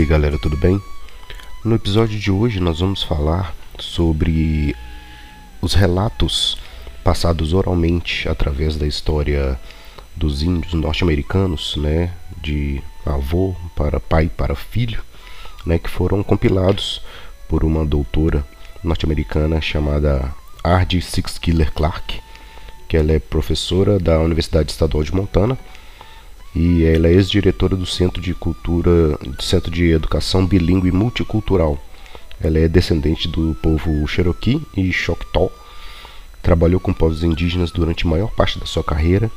aí galera, tudo bem? No episódio de hoje nós vamos falar sobre os relatos passados oralmente através da história dos índios norte-americanos, né, de avô para pai para filho, né, que foram compilados por uma doutora norte-americana chamada Ardie Sixkiller Clark, que ela é professora da Universidade Estadual de Montana e ela é ex-diretora do Centro de Cultura, do Centro de Educação Bilingue Multicultural. Ela é descendente do povo Cherokee e Choctaw. Trabalhou com povos indígenas durante a maior parte da sua carreira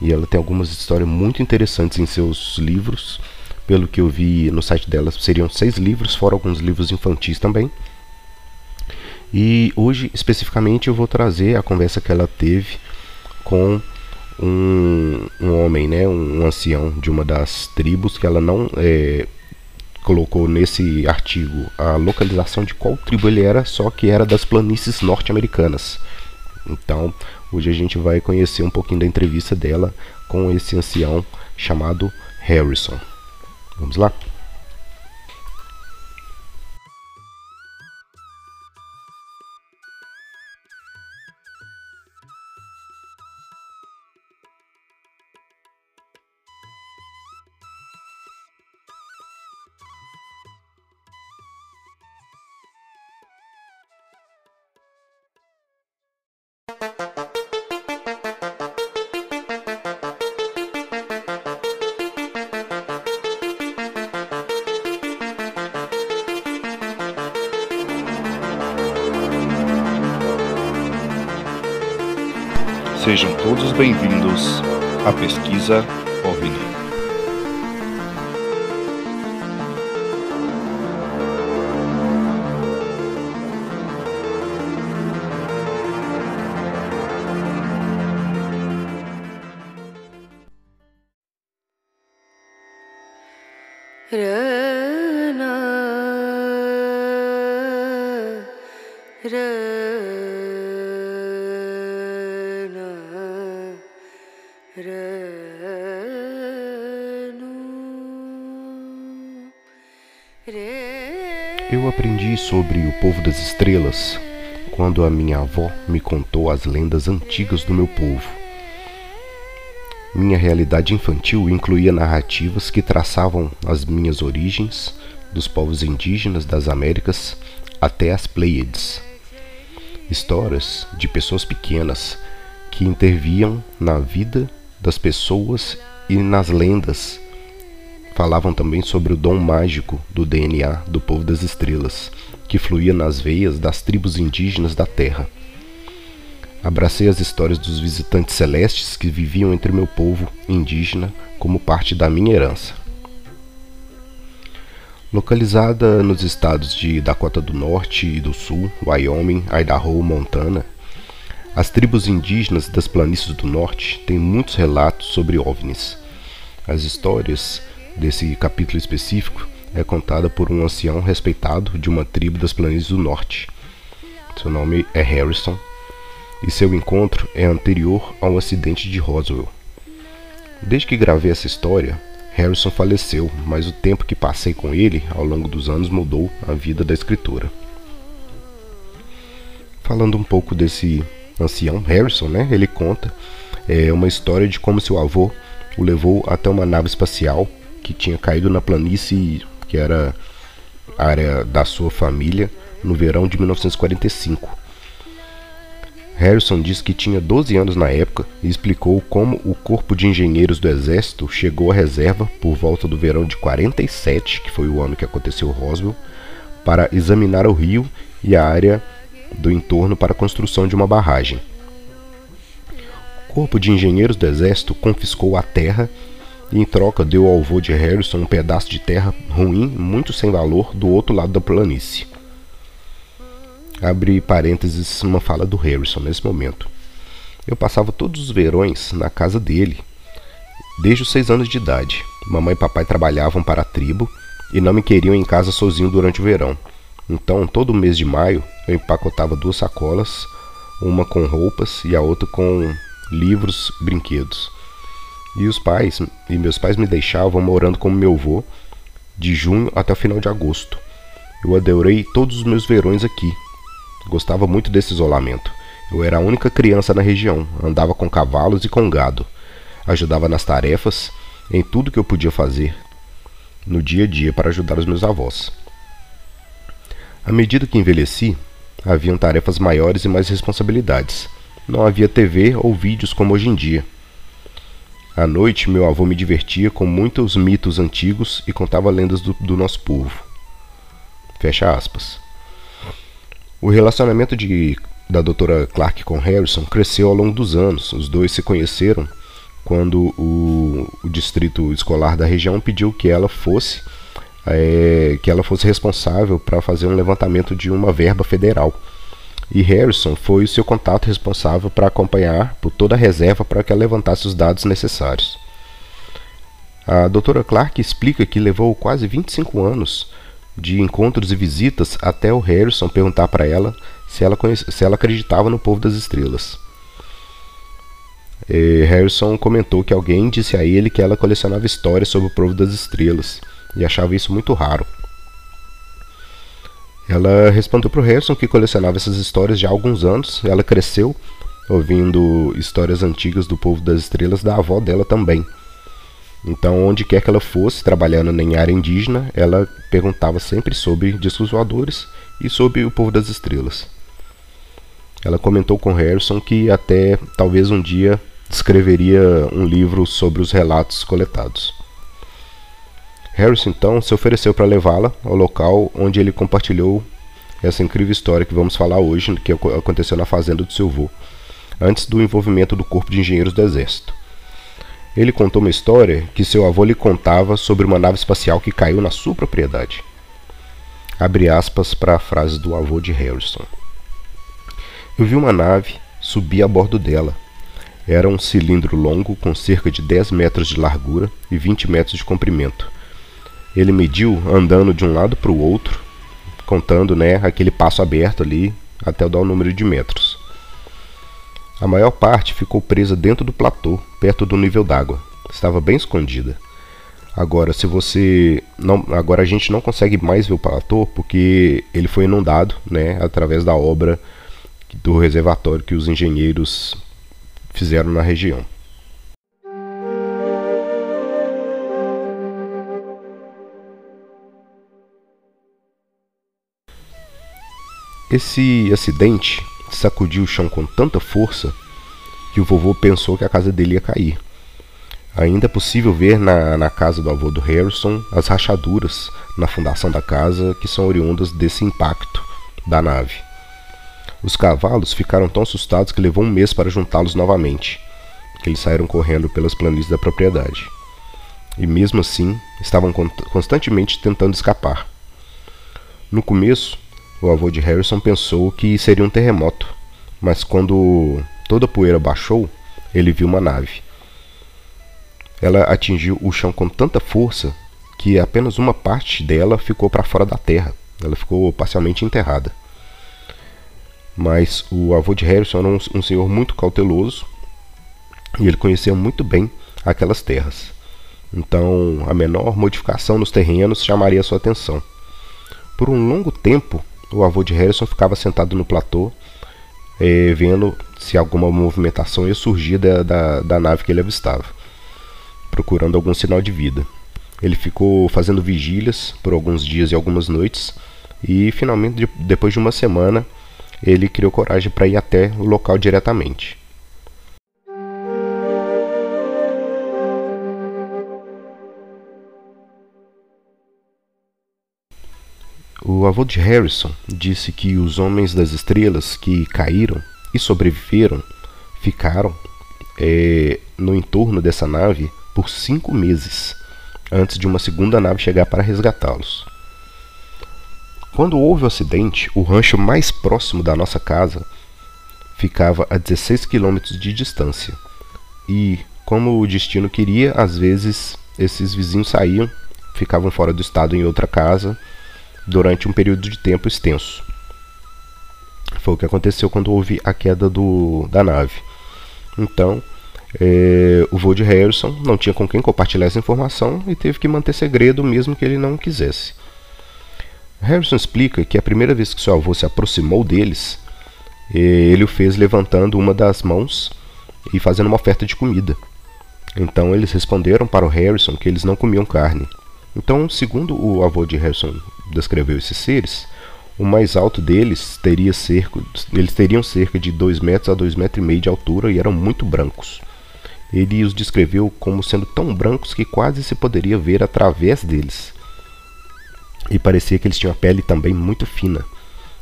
e ela tem algumas histórias muito interessantes em seus livros. Pelo que eu vi no site dela, seriam seis livros, fora alguns livros infantis também. E hoje, especificamente, eu vou trazer a conversa que ela teve com um, um homem, né, um, ancião de uma das tribos que ela não é, colocou nesse artigo a localização de qual tribo ele era, só que era das planícies norte-americanas. Então, hoje a gente vai conhecer um pouquinho da entrevista dela com esse ancião chamado Harrison. Vamos lá? Sejam todos bem-vindos à pesquisa OVNI. Eu aprendi sobre o povo das estrelas quando a minha avó me contou as lendas antigas do meu povo. Minha realidade infantil incluía narrativas que traçavam as minhas origens, dos povos indígenas das Américas até as Pleiades. Histórias de pessoas pequenas que interviam na vida das pessoas e nas lendas Falavam também sobre o dom mágico do DNA do povo das estrelas, que fluía nas veias das tribos indígenas da Terra. Abracei as histórias dos visitantes celestes que viviam entre meu povo indígena como parte da minha herança. Localizada nos estados de Dakota do Norte e do Sul, Wyoming, Idaho, Montana, as tribos indígenas das planícies do Norte têm muitos relatos sobre OVNIs. As histórias desse capítulo específico é contada por um ancião respeitado de uma tribo das planícies do norte. Seu nome é Harrison e seu encontro é anterior ao acidente de Roswell. Desde que gravei essa história, Harrison faleceu, mas o tempo que passei com ele ao longo dos anos mudou a vida da escritora. Falando um pouco desse ancião Harrison, né? Ele conta é, uma história de como seu avô o levou até uma nave espacial que tinha caído na planície que era área da sua família no verão de 1945. Harrison disse que tinha 12 anos na época e explicou como o Corpo de Engenheiros do Exército chegou à reserva por volta do verão de 47, que foi o ano que aconteceu Roswell, para examinar o rio e a área do entorno para a construção de uma barragem. O Corpo de Engenheiros do Exército confiscou a terra em troca deu ao avô de Harrison um pedaço de terra ruim, muito sem valor, do outro lado da planície. Abre parênteses uma fala do Harrison nesse momento. Eu passava todos os verões na casa dele, desde os seis anos de idade. Mamãe e papai trabalhavam para a tribo e não me queriam em casa sozinho durante o verão. Então, todo mês de maio, eu empacotava duas sacolas, uma com roupas e a outra com livros, brinquedos. E os pais, e meus pais me deixavam morando com meu avô de junho até o final de agosto. Eu adorei todos os meus verões aqui. Gostava muito desse isolamento. Eu era a única criança na região, andava com cavalos e com gado, ajudava nas tarefas, em tudo que eu podia fazer no dia a dia para ajudar os meus avós. À medida que envelheci, haviam tarefas maiores e mais responsabilidades. Não havia TV ou vídeos como hoje em dia. À noite, meu avô me divertia com muitos mitos antigos e contava lendas do, do nosso povo. Fecha aspas. O relacionamento de, da doutora Clark com Harrison cresceu ao longo dos anos. Os dois se conheceram quando o, o distrito escolar da região pediu que ela fosse é, que ela fosse responsável para fazer um levantamento de uma verba federal. E Harrison foi o seu contato responsável para acompanhar por toda a reserva para que ela levantasse os dados necessários. A doutora Clark explica que levou quase 25 anos de encontros e visitas até o Harrison perguntar para ela se ela, se ela acreditava no povo das estrelas. E Harrison comentou que alguém disse a ele que ela colecionava histórias sobre o povo das estrelas e achava isso muito raro. Ela respondeu para o Harrison que colecionava essas histórias já há alguns anos. Ela cresceu ouvindo histórias antigas do povo das estrelas da avó dela também. Então, onde quer que ela fosse, trabalhando em área indígena, ela perguntava sempre sobre discos voadores e sobre o povo das estrelas. Ela comentou com Harrison que até talvez um dia escreveria um livro sobre os relatos coletados. Harrison então se ofereceu para levá-la ao local onde ele compartilhou essa incrível história que vamos falar hoje, que aconteceu na fazenda do seu avô, antes do envolvimento do Corpo de Engenheiros do Exército. Ele contou uma história que seu avô lhe contava sobre uma nave espacial que caiu na sua propriedade. Abre aspas para a frase do avô de Harrison. Eu vi uma nave, subi a bordo dela. Era um cilindro longo com cerca de 10 metros de largura e 20 metros de comprimento. Ele mediu andando de um lado para o outro, contando né, aquele passo aberto ali até dar o número de metros. A maior parte ficou presa dentro do platô, perto do nível d'água. Estava bem escondida. Agora, se você não, agora a gente não consegue mais ver o platô porque ele foi inundado, né, através da obra do reservatório que os engenheiros fizeram na região. Esse acidente sacudiu o chão com tanta força que o vovô pensou que a casa dele ia cair. Ainda é possível ver na, na casa do avô do Harrison as rachaduras na fundação da casa que são oriundas desse impacto da nave. Os cavalos ficaram tão assustados que levou um mês para juntá-los novamente, que eles saíram correndo pelas planícies da propriedade. E mesmo assim, estavam constantemente tentando escapar. No começo, o avô de Harrison pensou que seria um terremoto, mas quando toda a poeira baixou, ele viu uma nave. Ela atingiu o chão com tanta força que apenas uma parte dela ficou para fora da terra. Ela ficou parcialmente enterrada. Mas o avô de Harrison era um, um senhor muito cauteloso e ele conhecia muito bem aquelas terras. Então, a menor modificação nos terrenos chamaria sua atenção. Por um longo tempo, o avô de Harrison ficava sentado no platô, eh, vendo se alguma movimentação ia surgir da, da, da nave que ele avistava, procurando algum sinal de vida. Ele ficou fazendo vigílias por alguns dias e algumas noites, e finalmente, depois de uma semana, ele criou coragem para ir até o local diretamente. O avô de Harrison disse que os homens das estrelas que caíram e sobreviveram ficaram é, no entorno dessa nave por cinco meses antes de uma segunda nave chegar para resgatá-los. Quando houve o acidente, o rancho mais próximo da nossa casa ficava a 16 quilômetros de distância. E, como o destino queria, às vezes esses vizinhos saíam, ficavam fora do estado em outra casa durante um período de tempo extenso. Foi o que aconteceu quando houve a queda do, da nave. Então, é, o vô de Harrison não tinha com quem compartilhar essa informação e teve que manter segredo mesmo que ele não quisesse. Harrison explica que a primeira vez que seu avô se aproximou deles, é, ele o fez levantando uma das mãos e fazendo uma oferta de comida. Então eles responderam para o Harrison que eles não comiam carne. Então, segundo o avô de Harrison descreveu esses seres, o mais alto deles teria cerca, eles teriam cerca de 2 metros a 2 metros e meio de altura e eram muito brancos. Ele os descreveu como sendo tão brancos que quase se poderia ver através deles. E parecia que eles tinham a pele também muito fina.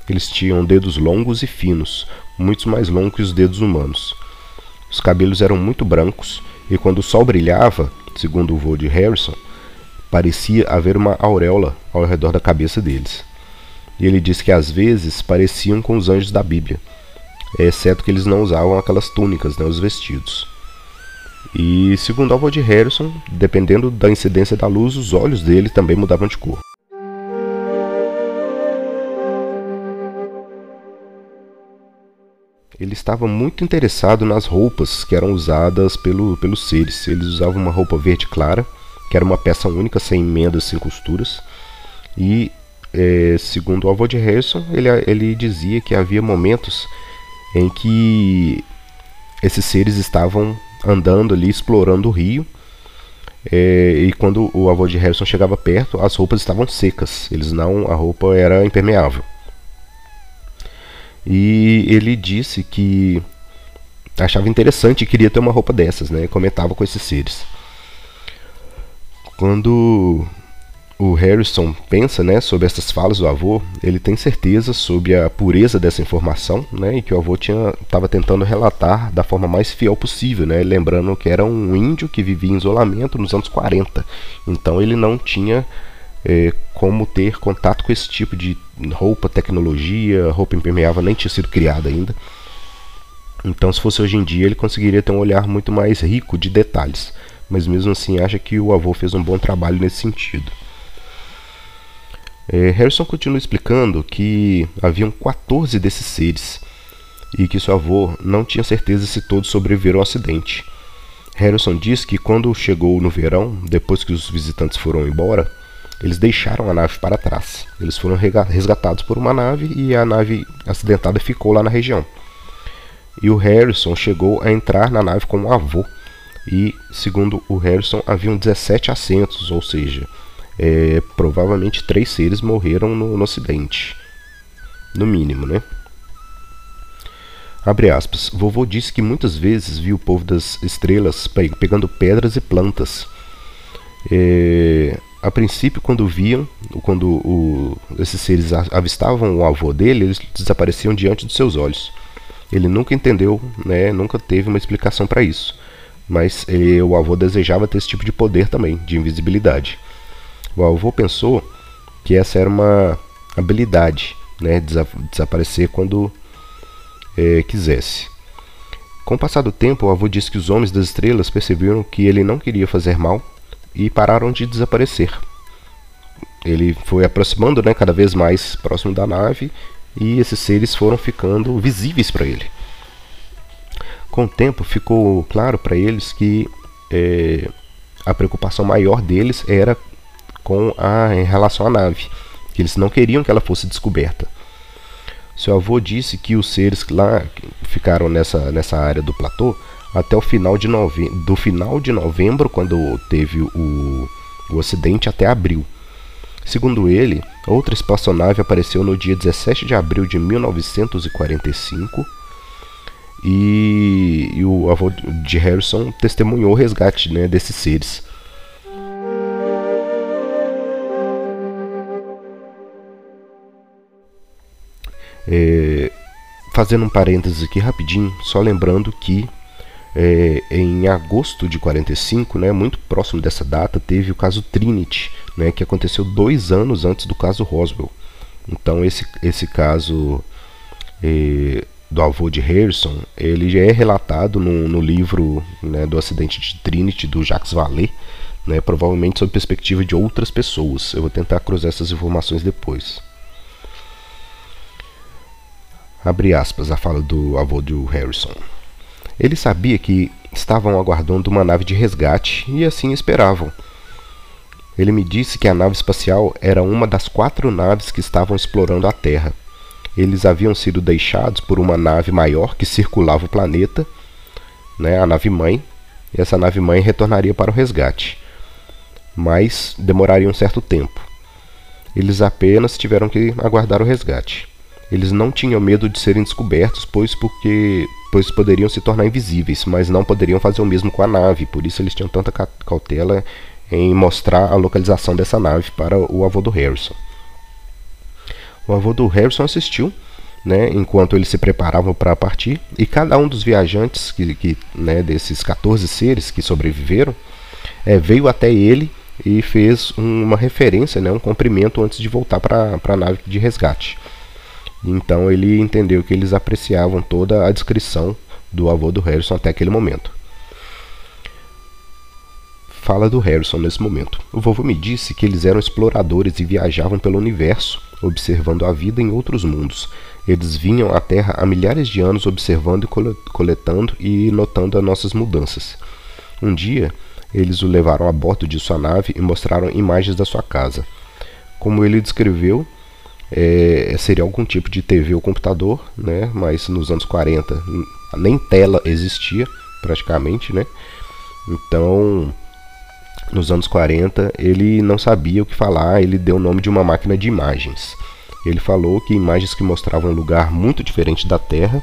Eles tinham dedos longos e finos, muito mais longos que os dedos humanos. Os cabelos eram muito brancos e quando o sol brilhava, segundo o voo de Harrison, parecia haver uma auréola ao redor da cabeça deles. E ele disse que às vezes pareciam com os anjos da Bíblia, exceto que eles não usavam aquelas túnicas, né, os vestidos. E segundo de Harrison, dependendo da incidência da luz, os olhos dele também mudavam de cor. Ele estava muito interessado nas roupas que eram usadas pelo, pelos seres. Eles usavam uma roupa verde clara, que era uma peça única, sem emendas, sem costuras. E, é, segundo o avô de Harrison, ele, ele dizia que havia momentos em que esses seres estavam andando ali, explorando o rio. É, e quando o avô de Harrison chegava perto, as roupas estavam secas. Eles não, a roupa era impermeável. E ele disse que achava interessante e queria ter uma roupa dessas, né? Comentava com esses seres. Quando o Harrison pensa né, sobre essas falas do avô, ele tem certeza sobre a pureza dessa informação né, e que o avô estava tentando relatar da forma mais fiel possível, né, lembrando que era um índio que vivia em isolamento nos anos 40. Então ele não tinha é, como ter contato com esse tipo de roupa, tecnologia, roupa impermeável nem tinha sido criada ainda. Então, se fosse hoje em dia, ele conseguiria ter um olhar muito mais rico de detalhes. Mas mesmo assim, acha que o avô fez um bom trabalho nesse sentido. É, Harrison continua explicando que haviam 14 desses seres e que seu avô não tinha certeza se todos sobreviveram ao acidente. Harrison diz que quando chegou no verão, depois que os visitantes foram embora, eles deixaram a nave para trás. Eles foram resgatados por uma nave e a nave acidentada ficou lá na região. E o Harrison chegou a entrar na nave com o avô. E, segundo o Harrison, haviam 17 assentos, ou seja, é, provavelmente três seres morreram no, no acidente. No mínimo, né? Abre aspas. Vovô disse que muitas vezes viu o povo das estrelas pegando pedras e plantas. É, a princípio, quando viam, quando o, esses seres avistavam o avô dele, eles desapareciam diante dos seus olhos. Ele nunca entendeu, né, nunca teve uma explicação para isso. Mas ele, o avô desejava ter esse tipo de poder também, de invisibilidade. O avô pensou que essa era uma habilidade, né, desaparecer quando é, quisesse. Com o passar do tempo, o avô disse que os homens das estrelas perceberam que ele não queria fazer mal e pararam de desaparecer. Ele foi aproximando né, cada vez mais próximo da nave e esses seres foram ficando visíveis para ele. Com o tempo, ficou claro para eles que é, a preocupação maior deles era com a em relação à nave, que eles não queriam que ela fosse descoberta. Seu avô disse que os seres lá ficaram nessa, nessa área do platô até o final de novembro, do final de novembro, quando teve o, o acidente, até abril. Segundo ele, outra espaçonave apareceu no dia 17 de abril de 1945 e, e o avô de Harrison testemunhou o resgate né, desses seres. É, fazendo um parênteses aqui rapidinho, só lembrando que é, em agosto de 45, né, muito próximo dessa data, teve o caso Trinity, né, que aconteceu dois anos antes do caso Roswell. Então esse, esse caso é, do avô de Harrison, ele é relatado no, no livro né, do acidente de Trinity do Jacques Vallée, né, provavelmente sob perspectiva de outras pessoas. Eu vou tentar cruzar essas informações depois. Abre aspas a fala do avô do Harrison. Ele sabia que estavam aguardando uma nave de resgate e assim esperavam. Ele me disse que a nave espacial era uma das quatro naves que estavam explorando a Terra. Eles haviam sido deixados por uma nave maior que circulava o planeta, né, a nave mãe, e essa nave mãe retornaria para o resgate. Mas demoraria um certo tempo. Eles apenas tiveram que aguardar o resgate. Eles não tinham medo de serem descobertos, pois porque pois poderiam se tornar invisíveis, mas não poderiam fazer o mesmo com a nave. Por isso eles tinham tanta cautela em mostrar a localização dessa nave para o avô do Harrison. O avô do Harrison assistiu, né, enquanto eles se preparavam para partir, e cada um dos viajantes que, que né, desses 14 seres que sobreviveram é, veio até ele e fez uma referência, né, um cumprimento antes de voltar para a nave de resgate. Então ele entendeu que eles apreciavam toda a descrição do avô do Harrison até aquele momento. Fala do Harrison nesse momento. O vovô me disse que eles eram exploradores e viajavam pelo universo, observando a vida em outros mundos. Eles vinham à Terra há milhares de anos observando e coletando e notando as nossas mudanças. Um dia, eles o levaram a bordo de sua nave e mostraram imagens da sua casa. Como ele descreveu, é, seria algum tipo de TV ou computador, né? Mas nos anos 40 nem tela existia praticamente, né? Então, nos anos 40, ele não sabia o que falar, ele deu o nome de uma máquina de imagens. Ele falou que imagens que mostravam um lugar muito diferente da Terra,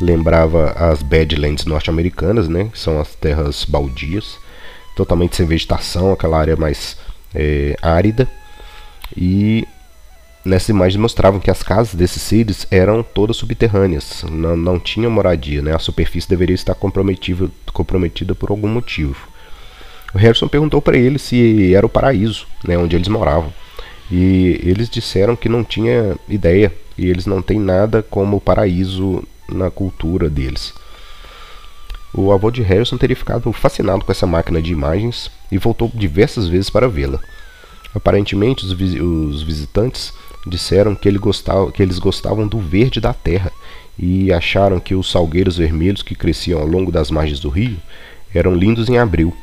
lembrava as Badlands norte-americanas, né? Que são as terras baldias, totalmente sem vegetação, aquela área mais é, árida. E nessa imagem mostravam que as casas desses seres eram todas subterrâneas, não, não tinham moradia, né? a superfície deveria estar comprometida por algum motivo. O Harrison perguntou para eles se era o paraíso, né, onde eles moravam. E eles disseram que não tinha ideia e eles não têm nada como paraíso na cultura deles. O avô de Harrison teria ficado fascinado com essa máquina de imagens e voltou diversas vezes para vê-la. Aparentemente, os, os visitantes disseram que, ele gostava, que eles gostavam do verde da terra e acharam que os salgueiros vermelhos que cresciam ao longo das margens do rio eram lindos em abril.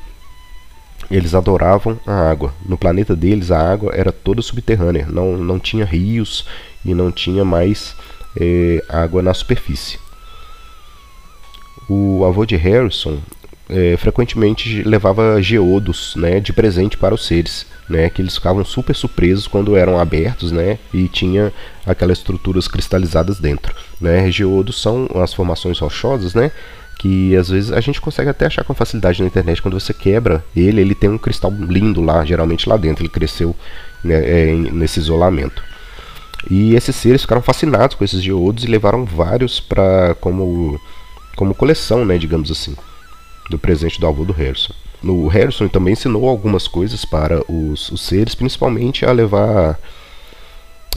Eles adoravam a água. No planeta deles, a água era toda subterrânea, não, não tinha rios e não tinha mais é, água na superfície. O avô de Harrison é, frequentemente levava geodos né, de presente para os seres né, que eles ficavam super surpresos quando eram abertos, né, e tinha aquelas estruturas cristalizadas dentro, né? Geodos são as formações rochosas, né, que às vezes a gente consegue até achar com facilidade na internet quando você quebra ele, ele tem um cristal lindo lá, geralmente lá dentro, ele cresceu né, é, nesse isolamento. E esses seres ficaram fascinados com esses geodos e levaram vários para como como coleção, né, digamos assim, do presente do avô do Harrison no Harrison também ensinou algumas coisas para os, os seres, principalmente a levar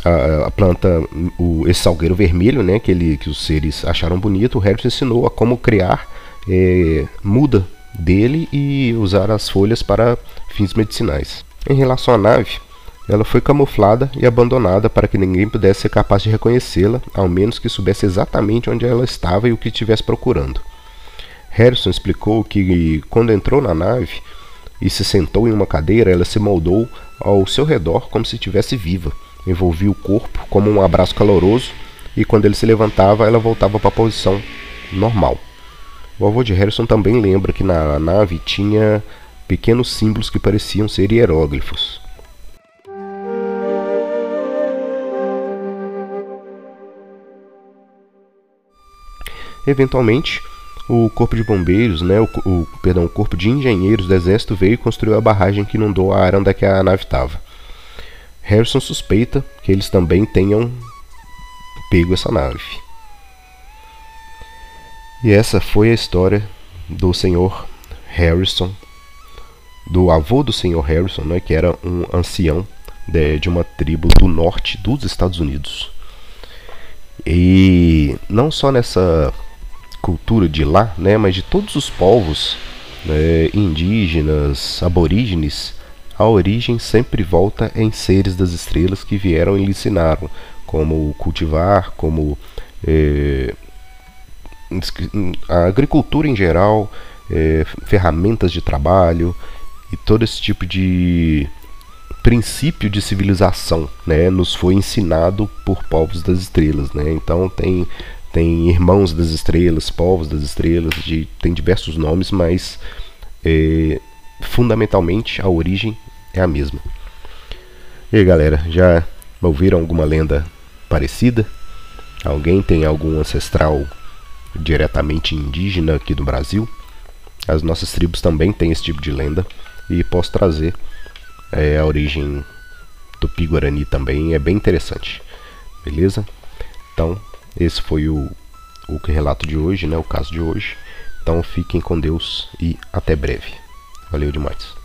a, a, planta, o, esse salgueiro vermelho, né, que, ele, que os seres acharam bonito. O Harrison ensinou a como criar é, muda dele e usar as folhas para fins medicinais. Em relação à nave, ela foi camuflada e abandonada para que ninguém pudesse ser capaz de reconhecê-la, ao menos que soubesse exatamente onde ela estava e o que estivesse procurando. Harrison explicou que quando entrou na nave e se sentou em uma cadeira, ela se moldou ao seu redor como se estivesse viva. Envolvia o corpo como um abraço caloroso e quando ele se levantava, ela voltava para a posição normal. O avô de Harrison também lembra que na nave tinha pequenos símbolos que pareciam ser hieróglifos. Eventualmente, o corpo de bombeiros, né, o, o, perdão, o corpo de engenheiros do exército veio e construiu a barragem que inundou a área onde é a nave estava. Harrison suspeita que eles também tenham pego essa nave. E essa foi a história do senhor Harrison, do avô do senhor Harrison, né, que era um ancião de, de uma tribo do norte dos Estados Unidos. E não só nessa cultura de lá, né, mas de todos os povos né, indígenas, aborígenes, a origem sempre volta em seres das estrelas que vieram e lhe ensinaram como cultivar, como é, a agricultura em geral, é, ferramentas de trabalho e todo esse tipo de princípio de civilização, né, nos foi ensinado por povos das estrelas, né? Então tem tem irmãos das estrelas, povos das estrelas, de, tem diversos nomes, mas é, fundamentalmente a origem é a mesma. E aí, galera, já ouviram alguma lenda parecida? Alguém tem algum ancestral diretamente indígena aqui do Brasil? As nossas tribos também têm esse tipo de lenda e posso trazer é, a origem do Pi-Guarani também, é bem interessante. Beleza? Então, esse foi o, o relato de hoje, né, o caso de hoje. Então fiquem com Deus e até breve. Valeu demais.